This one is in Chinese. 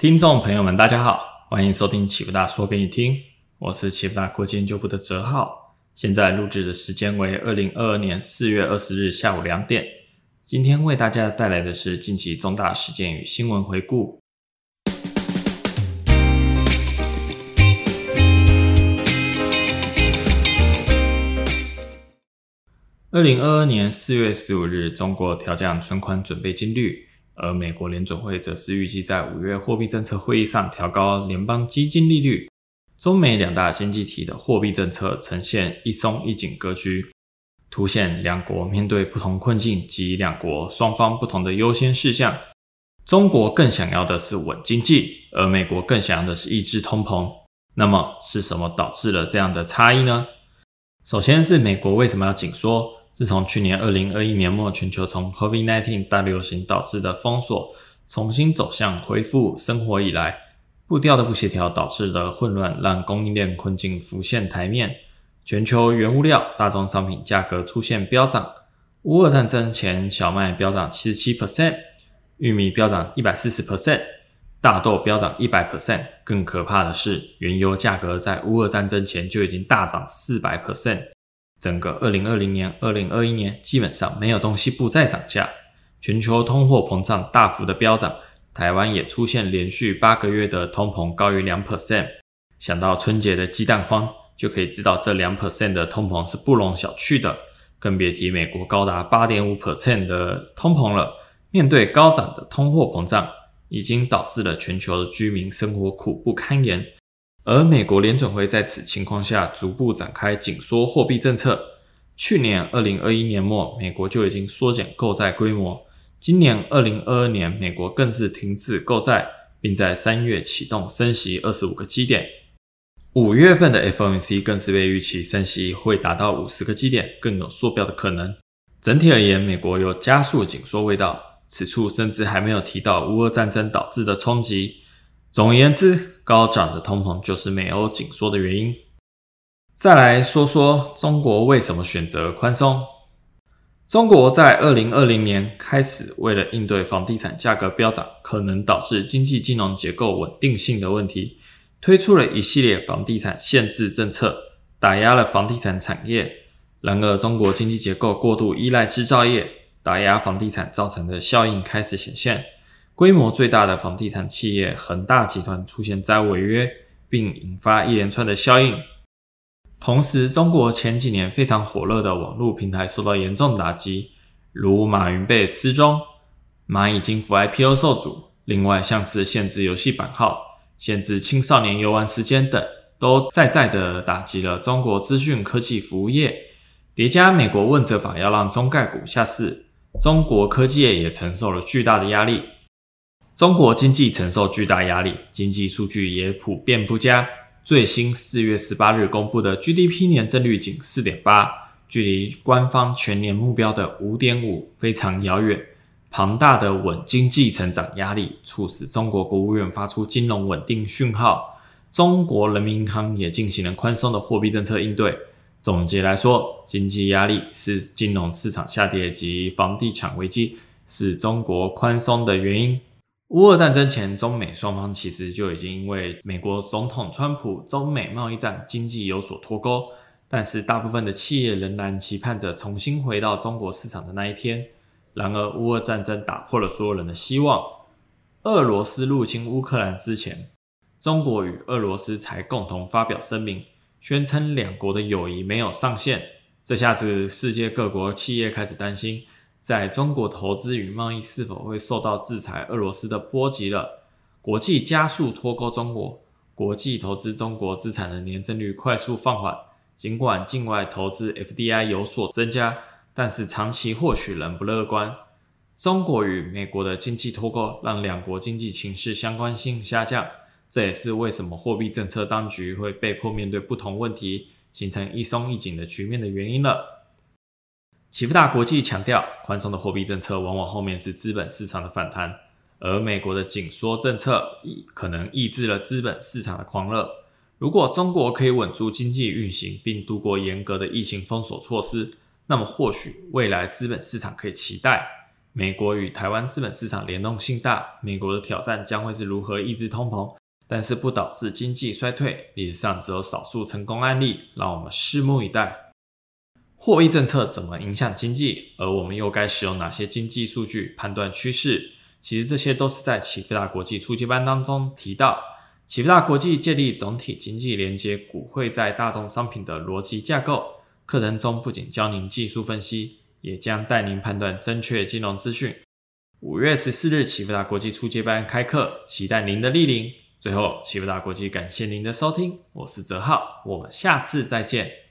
听众朋友们，大家好，欢迎收听启福大说给你听，我是启福大国际研究部的哲浩。现在录制的时间为二零二二年四月二十日下午两点。今天为大家带来的是近期重大事件与新闻回顾。二零二二年四月十五日，中国调降存款准备金率，而美国联准会则是预计在五月货币政策会议上调高联邦基金利率。中美两大经济体的货币政策呈现一松一紧格局，凸显两国面对不同困境及两国双方不同的优先事项。中国更想要的是稳经济，而美国更想要的是抑制通膨。那么是什么导致了这样的差异呢？首先是美国为什么要紧缩？自从去年二零二一年末，全球从 COVID-19 大流行导致的封锁重新走向恢复生活以来，步调的不协调导致的混乱，让供应链困境浮现台面。全球原物料、大宗商品价格出现飙涨。乌俄战争前，小麦飙涨七十七 percent，玉米飙涨一百四十 percent，大豆飙涨一百 percent。更可怕的是，原油价格在乌俄战争前就已经大涨四百 percent。整个二零二零年、二零二一年基本上没有东西不再涨价，全球通货膨胀大幅的飙涨，台湾也出现连续八个月的通膨高于两 percent。想到春节的鸡蛋荒，就可以知道这两 percent 的通膨是不容小觑的，更别提美国高达八点五 percent 的通膨了。面对高涨的通货膨胀，已经导致了全球的居民生活苦不堪言。而美国联准会在此情况下逐步展开紧缩货币政策。去年二零二一年末，美国就已经缩减购债规模。今年二零二二年，美国更是停止购债，并在三月启动升息二十五个基点。五月份的 FOMC 更是被预期升息会达到五十个基点，更有缩表的可能。整体而言，美国有加速紧缩味道。此处甚至还没有提到乌俄战争导致的冲击。总而言之，高涨的通膨就是美欧紧缩的原因。再来说说中国为什么选择宽松？中国在二零二零年开始，为了应对房地产价格飙涨可能导致经济金融结构稳定性的问题，推出了一系列房地产限制政策，打压了房地产产业。然而，中国经济结构过度依赖制造业，打压房地产造成的效应开始显现。规模最大的房地产企业恒大集团出现债务违约，并引发一连串的效应。同时，中国前几年非常火热的网络平台受到严重打击，如马云被失踪、蚂蚁金服 IPO 受阻，另外像是限制游戏版号、限制青少年游玩时间等，都在在的打击了中国资讯科技服务业。叠加美国问责法要让中概股下市，中国科技业也承受了巨大的压力。中国经济承受巨大压力，经济数据也普遍不佳。最新四月十八日公布的 GDP 年增率仅四点八，距离官方全年目标的五点五非常遥远。庞大的稳经济成长压力，促使中国国务院发出金融稳定讯号。中国人民银行也进行了宽松的货币政策应对。总结来说，经济压力是金融市场下跌及房地产危机是中国宽松的原因。乌俄战争前，中美双方其实就已经因为美国总统川普中美贸易战经济有所脱钩，但是大部分的企业仍然期盼着重新回到中国市场的那一天。然而，乌俄战争打破了所有人的希望。俄罗斯入侵乌克兰之前，中国与俄罗斯才共同发表声明，宣称两国的友谊没有上限。这下子，世界各国企业开始担心。在中国投资与贸易是否会受到制裁俄罗斯的波及了？国际加速脱钩中国，国际投资中国资产的年增率快速放缓。尽管境外投资 FDI 有所增加，但是长期或许仍不乐观。中国与美国的经济脱钩，让两国经济情势相关性下降。这也是为什么货币政策当局会被迫面对不同问题，形成一松一紧的局面的原因了。启福大国际强调，宽松的货币政策往往后面是资本市场的反弹，而美国的紧缩政策可能抑制了资本市场的狂热。如果中国可以稳住经济运行，并度过严格的疫情封锁措施，那么或许未来资本市场可以期待美国与台湾资本市场联动性大，美国的挑战将会是如何抑制通膨，但是不导致经济衰退。历史上只有少数成功案例，让我们拭目以待。货币政策怎么影响经济？而我们又该使用哪些经济数据判断趋势？其实这些都是在启富大国际初级班当中提到。启富大国际建立总体经济连接股汇在大宗商品的逻辑架构。课程中不仅教您技术分析，也将带您判断正确金融资讯。五月十四日，启富大国际初阶班开课，期待您的莅临。最后，启富大国际感谢您的收听，我是泽浩，我们下次再见。